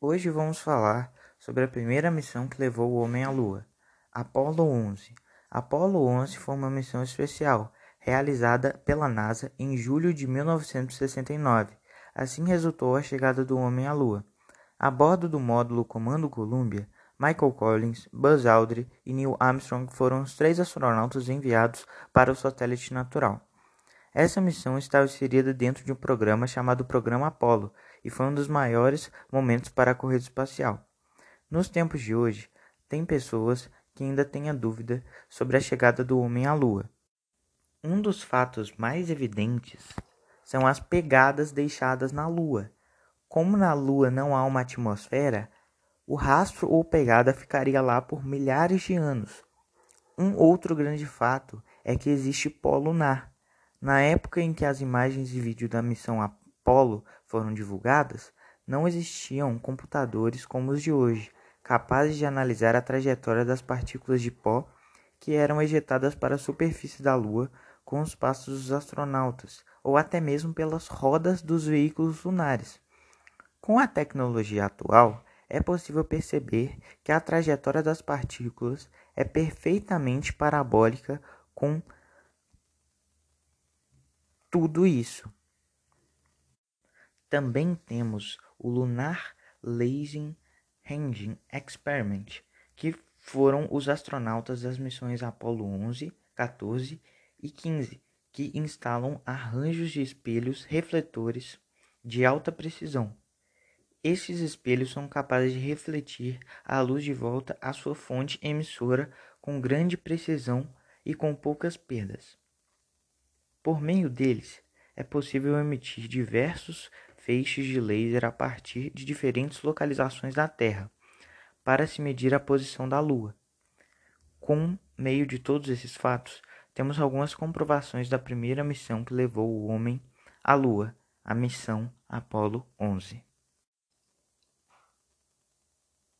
Hoje vamos falar sobre a primeira missão que levou o homem à Lua, Apollo 11. Apollo 11 foi uma missão especial realizada pela NASA em julho de 1969. Assim resultou a chegada do homem à Lua. A bordo do módulo Comando Columbia, Michael Collins, Buzz Aldrin e Neil Armstrong foram os três astronautas enviados para o satélite natural. Essa missão estava inserida dentro de um programa chamado Programa Apollo e foi um dos maiores momentos para a corrida espacial. Nos tempos de hoje, tem pessoas que ainda têm a dúvida sobre a chegada do homem à Lua. Um dos fatos mais evidentes são as pegadas deixadas na Lua. Como na Lua não há uma atmosfera, o rastro ou pegada ficaria lá por milhares de anos. Um outro grande fato é que existe pó lunar. Na época em que as imagens e vídeo da missão Apollo foram divulgadas, não existiam computadores como os de hoje, capazes de analisar a trajetória das partículas de pó que eram ejetadas para a superfície da Lua com os passos dos astronautas, ou até mesmo pelas rodas dos veículos lunares. Com a tecnologia atual, é possível perceber que a trajetória das partículas é perfeitamente parabólica com tudo isso. Também temos o Lunar Lasing Engine Experiment, que foram os astronautas das missões Apollo 11, 14 e 15, que instalam arranjos de espelhos refletores de alta precisão. Esses espelhos são capazes de refletir a luz de volta à sua fonte emissora com grande precisão e com poucas perdas. Por meio deles, é possível emitir diversos feixes de laser a partir de diferentes localizações da Terra para se medir a posição da Lua. Com meio de todos esses fatos, temos algumas comprovações da primeira missão que levou o homem à Lua, a missão Apollo 11.